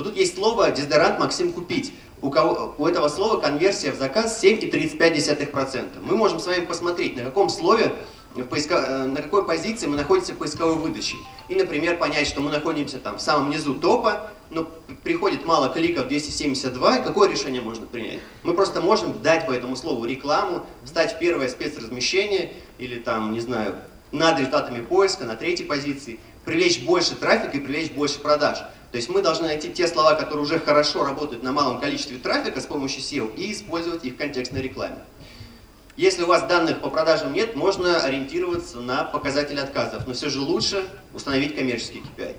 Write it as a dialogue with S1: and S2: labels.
S1: Вот тут есть слово «дезодорант Максим купить». У, кого, у этого слова конверсия в заказ 7,35%. Мы можем с вами посмотреть, на каком слове, в поиска, э, на какой позиции мы находимся в поисковой выдаче. И, например, понять, что мы находимся там в самом низу топа, но приходит мало кликов 272, какое решение можно принять? Мы просто можем дать по этому слову рекламу, встать в первое спецразмещение или там, не знаю, над результатами поиска, на третьей позиции, привлечь больше трафика и привлечь больше продаж. То есть мы должны найти те слова, которые уже хорошо работают на малом количестве трафика с помощью SEO и использовать их в контекстной рекламе. Если у вас данных по продажам нет, можно ориентироваться на показатели отказов, но все же лучше установить коммерческий KPI.